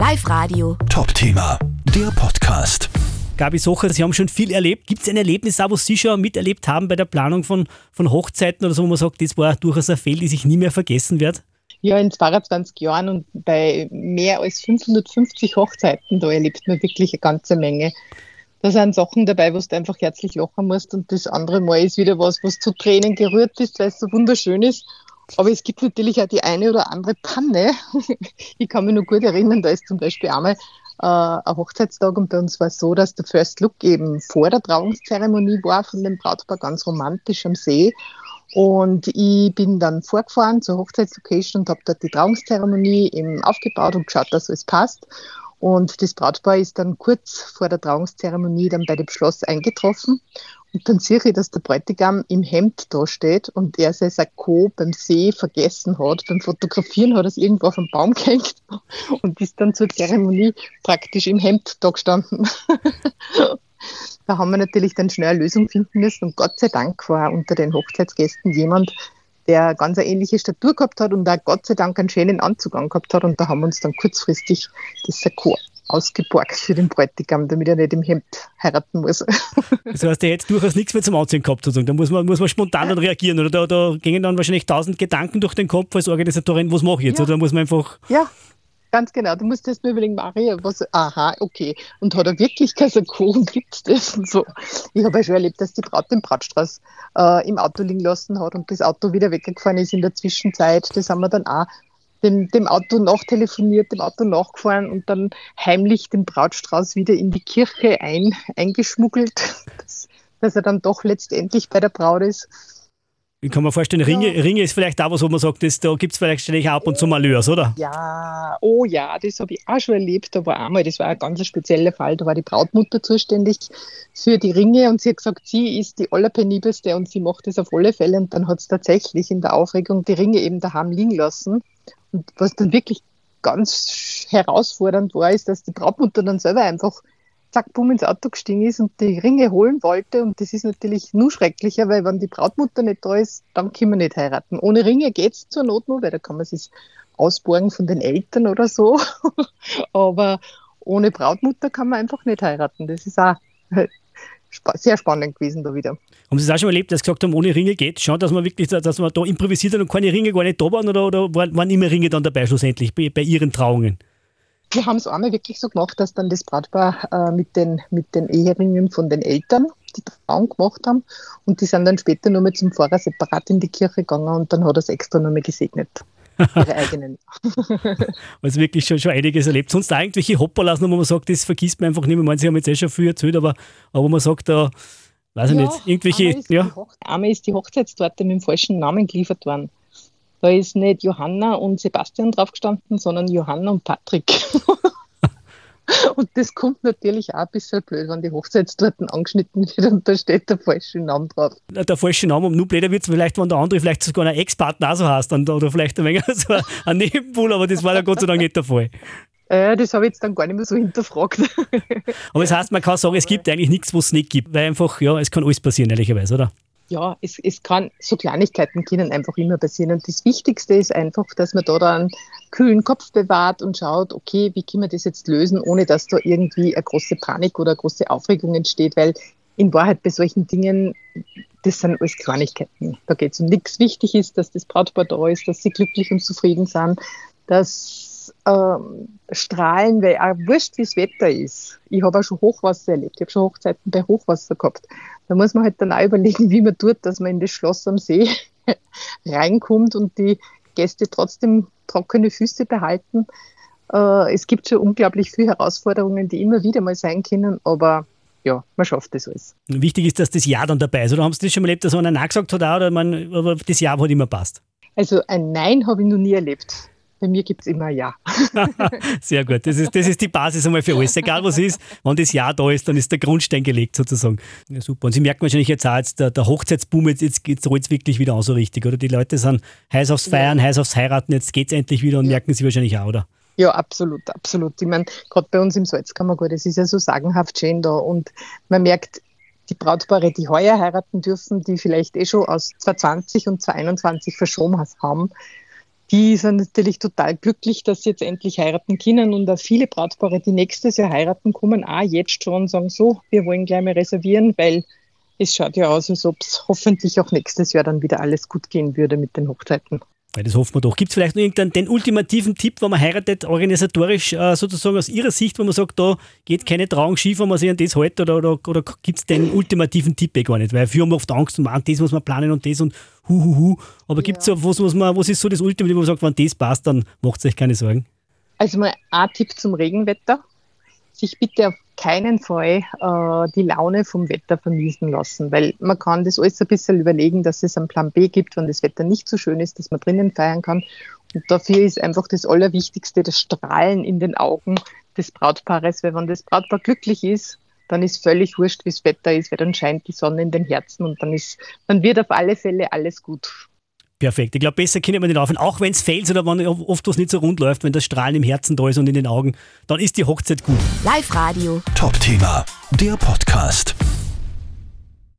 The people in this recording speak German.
Live Radio. Top Thema, der Podcast. Gabi Socher, Sie haben schon viel erlebt. Gibt es ein Erlebnis, was Sie schon miterlebt haben bei der Planung von, von Hochzeiten oder so, wo man sagt, das war durchaus ein Fehl, die sich nie mehr vergessen wird? Ja, in 22 Jahren und bei mehr als 550 Hochzeiten, da erlebt man wirklich eine ganze Menge. Da sind Sachen dabei, wo du einfach herzlich lachen musst und das andere Mal ist wieder was, was zu Tränen gerührt ist, weil es so wunderschön ist. Aber es gibt natürlich auch die eine oder andere Panne. Ich kann mich noch gut erinnern, da ist zum Beispiel einmal äh, ein Hochzeitstag und bei uns war es so, dass der First Look eben vor der Trauungszeremonie war von dem Brautpaar ganz romantisch am See. Und ich bin dann vorgefahren zur Hochzeitslocation und habe dort die Trauungszeremonie eben aufgebaut und geschaut, dass alles passt. Und das Brautpaar ist dann kurz vor der Trauungszeremonie dann bei dem Schloss eingetroffen. Und dann sehe ich, dass der Bräutigam im Hemd da steht und er sein Sakko beim See vergessen hat. Beim Fotografieren hat er es irgendwo auf den Baum gehängt und ist dann zur Zeremonie praktisch im Hemd da gestanden. da haben wir natürlich dann schnell eine Lösung finden müssen und Gott sei Dank war unter den Hochzeitsgästen jemand, der ganz eine ähnliche Statur gehabt hat und auch Gott sei Dank einen schönen Anzug angehabt hat und da haben wir uns dann kurzfristig das Sakko ausgeborgt für den Bräutigam, damit er nicht im Hemd heiraten muss. Das heißt, er hätte durchaus nichts mehr zum Anziehen gehabt, sozusagen. Da muss man, muss man spontan dann reagieren. Oder da, da gingen dann wahrscheinlich tausend Gedanken durch den Kopf als Organisatorin, was mache ich jetzt? Ja. Oder muss man einfach. Ja, ganz genau. Du musst erst mal überlegen, Maria, was, aha, okay. Und hat er wirklich und gibt es das und so. Ich habe ja schon erlebt, dass die Braut den Brautstrauß äh, im Auto liegen lassen hat und das Auto wieder weggefahren ist in der Zwischenzeit. Das haben wir dann auch dem, dem Auto nachtelefoniert, dem Auto nachgefahren und dann heimlich den Brautstrauß wieder in die Kirche ein, eingeschmuggelt, dass, dass er dann doch letztendlich bei der Braut ist. Ich kann mir vorstellen, Ringe, ja. Ringe ist vielleicht auch was, wo man sagt, das, da gibt es vielleicht ständig ab und zu Malheurs, oder? Ja, oh ja, das habe ich auch schon erlebt. Da war einmal, das war ein ganz spezieller Fall, da war die Brautmutter zuständig für die Ringe und sie hat gesagt, sie ist die allerpenibelste und sie macht das auf alle Fälle. Und dann hat es tatsächlich in der Aufregung die Ringe eben daheim liegen lassen. Und was dann wirklich ganz herausfordernd war, ist, dass die Brautmutter dann selber einfach zack, bumm ins Auto gestiegen ist und die Ringe holen wollte. Und das ist natürlich nur schrecklicher, weil wenn die Brautmutter nicht da ist, dann können wir nicht heiraten. Ohne Ringe geht es zur Not nur, weil da kann man sich ausborgen von den Eltern oder so. Aber ohne Brautmutter kann man einfach nicht heiraten. Das ist auch sehr spannend gewesen da wieder. Haben Sie es auch schon erlebt, dass Sie gesagt haben, ohne Ringe geht? Schon, dass man wirklich, dass man da improvisiert hat und keine Ringe gar nicht da waren oder, oder waren immer Ringe dann dabei schlussendlich bei, bei Ihren Trauungen? Wir haben es einmal wirklich so gemacht, dass dann das Brautpaar äh, mit, den, mit den Eheringen von den Eltern die Trauung gemacht haben und die sind dann später nur mit zum Pfarrer separat in die Kirche gegangen und dann hat er es extra nochmal gesegnet. Ihre eigenen. also wirklich schon, schon einiges erlebt. Sonst auch irgendwelche Hopperlassen, wo man sagt, das vergisst man einfach nicht mehr. Man, Sie haben jetzt eh schon viel erzählt, aber, aber man sagt da, weiß ich ja, nicht, irgendwelche. Einmal ist, ja. einmal ist die Hochzeitstorte mit dem falschen Namen geliefert worden. Da ist nicht Johanna und Sebastian draufgestanden, sondern Johanna und Patrick. und das kommt natürlich auch ein bisschen blöd, wenn die Hochzeitstorten angeschnitten wird und da steht der falsche Name drauf. Der falsche Name, und nur blöder wird es vielleicht, wenn der andere vielleicht sogar einen Ex-Partner auch so heißt oder vielleicht ein wenig so ein Nebenbuhl, aber das war dann Gott sei Dank nicht der Fall. Äh, das habe ich jetzt dann gar nicht mehr so hinterfragt. aber das heißt, man kann sagen, es gibt eigentlich nichts, was es nicht gibt, weil einfach, ja, es kann alles passieren, ehrlicherweise, oder? Ja, es, es kann, so Kleinigkeiten können einfach immer passieren. Und das Wichtigste ist einfach, dass man da dann kühlen Kopf bewahrt und schaut, okay, wie können wir das jetzt lösen, ohne dass da irgendwie eine große Panik oder eine große Aufregung entsteht, weil in Wahrheit bei solchen Dingen, das sind alles Kleinigkeiten. Da geht es um nichts. Wichtig ist, dass das Brautpaar da ist, dass sie glücklich und zufrieden sind, dass ähm, strahlen, weil auch wurscht, wie das Wetter ist. Ich habe auch schon Hochwasser erlebt. Ich habe schon Hochzeiten bei Hochwasser gehabt. Da muss man halt dann auch überlegen, wie man tut, dass man in das Schloss am See reinkommt und die Gäste trotzdem trockene Füße behalten. Äh, es gibt schon unglaublich viele Herausforderungen, die immer wieder mal sein können, aber ja, man schafft das alles. Wichtig ist, dass das Ja dann dabei ist. Oder haben Sie das schon mal erlebt, dass einer Nein gesagt hat, oder man, das Ja hat immer passt? Also ein Nein habe ich noch nie erlebt. Bei mir gibt es immer ein Ja. Sehr gut. Das ist, das ist die Basis einmal für alles. Egal was ist, wenn das Ja da ist, dann ist der Grundstein gelegt sozusagen. Ja, super. Und Sie merken wahrscheinlich jetzt auch, jetzt der, der Hochzeitsboom, jetzt, jetzt, jetzt rollt es wirklich wieder an so richtig, oder? Die Leute sind heiß aufs Feiern, ja. heiß aufs Heiraten, jetzt geht es endlich wieder und ja. merken Sie wahrscheinlich auch, oder? Ja, absolut, absolut. Ich meine, gerade bei uns im Salzkammergut, das ist ja so sagenhaft schön da und man merkt, die Brautpaare, die heuer heiraten dürfen, die vielleicht eh schon aus 2020 und 2021 verschoben haben, die sind natürlich total glücklich, dass sie jetzt endlich heiraten können und auch viele Brautpaare, die nächstes Jahr heiraten, kommen auch jetzt schon und sagen so, wir wollen gleich mal reservieren, weil es schaut ja aus, als ob es hoffentlich auch nächstes Jahr dann wieder alles gut gehen würde mit den Hochzeiten. Ja, das hoffen wir doch. Gibt es vielleicht noch irgendeinen den ultimativen Tipp, wenn man heiratet, organisatorisch äh, sozusagen aus Ihrer Sicht, wo man sagt, da geht keine Trauung schief, wenn man sich an das hält, oder, oder, oder gibt es den ultimativen Tipp eh gar nicht? Weil wir haben oft Angst und man, das muss man planen und das und hu, hu, hu. Aber gibt es so, was, was, man, was ist so das Ultimative, wo man sagt, wenn das passt, dann macht es euch keine Sorgen? Also mal ein Tipp zum Regenwetter sich bitte auf keinen Fall äh, die Laune vom Wetter vermiesen lassen, weil man kann das alles ein bisschen überlegen, dass es einen Plan B gibt, wenn das Wetter nicht so schön ist, dass man drinnen feiern kann. Und dafür ist einfach das Allerwichtigste das Strahlen in den Augen des Brautpaares, weil wenn das Brautpaar glücklich ist, dann ist völlig wurscht, wie das Wetter ist, weil dann scheint die Sonne in den Herzen und dann ist, dann wird auf alle Fälle alles gut. Perfekt. Ich glaube, besser können wir nicht laufen. Auch wenn es fällt oder wenn oft was nicht so rund läuft, wenn das Strahlen im Herzen da ist und in den Augen, dann ist die Hochzeit gut. Live Radio. Top Thema. Der Podcast.